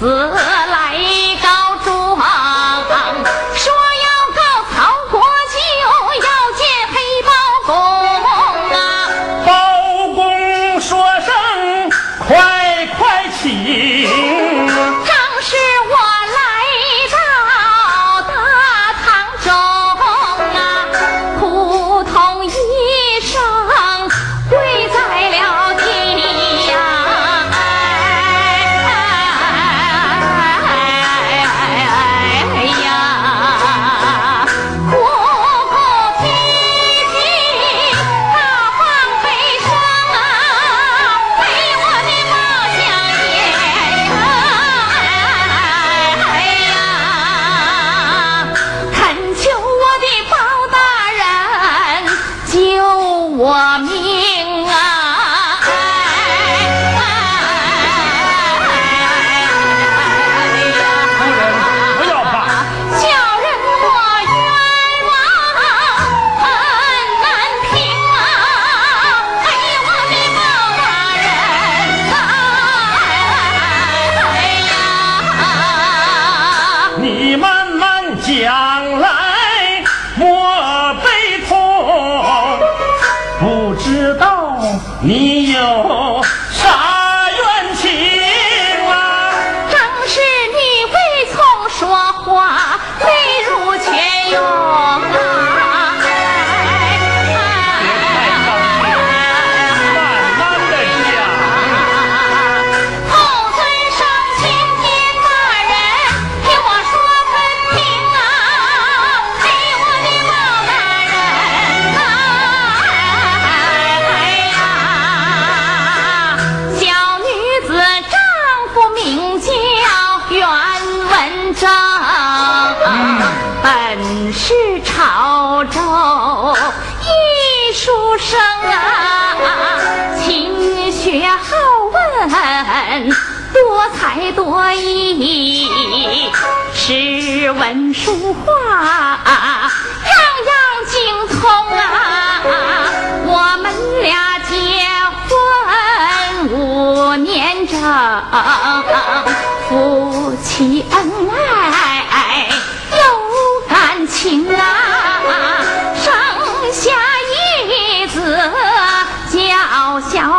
死。想来莫悲痛，不知道你有。叫袁文正，本是潮州。一书生啊，勤学好问，多才多艺，诗文书画。夫妻恩爱有感情啊生下一子叫小